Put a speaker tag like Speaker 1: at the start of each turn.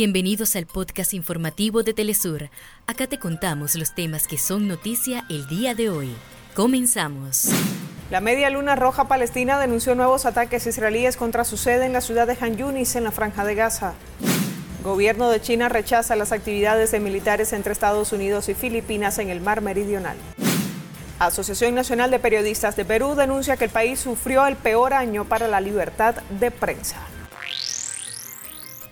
Speaker 1: Bienvenidos al podcast informativo de Telesur. Acá te contamos los temas que son noticia el día de hoy. Comenzamos.
Speaker 2: La Media Luna Roja Palestina denunció nuevos ataques israelíes contra su sede en la ciudad de Han Yunis, en la Franja de Gaza. Gobierno de China rechaza las actividades de militares entre Estados Unidos y Filipinas en el Mar Meridional. Asociación Nacional de Periodistas de Perú denuncia que el país sufrió el peor año para la libertad de prensa.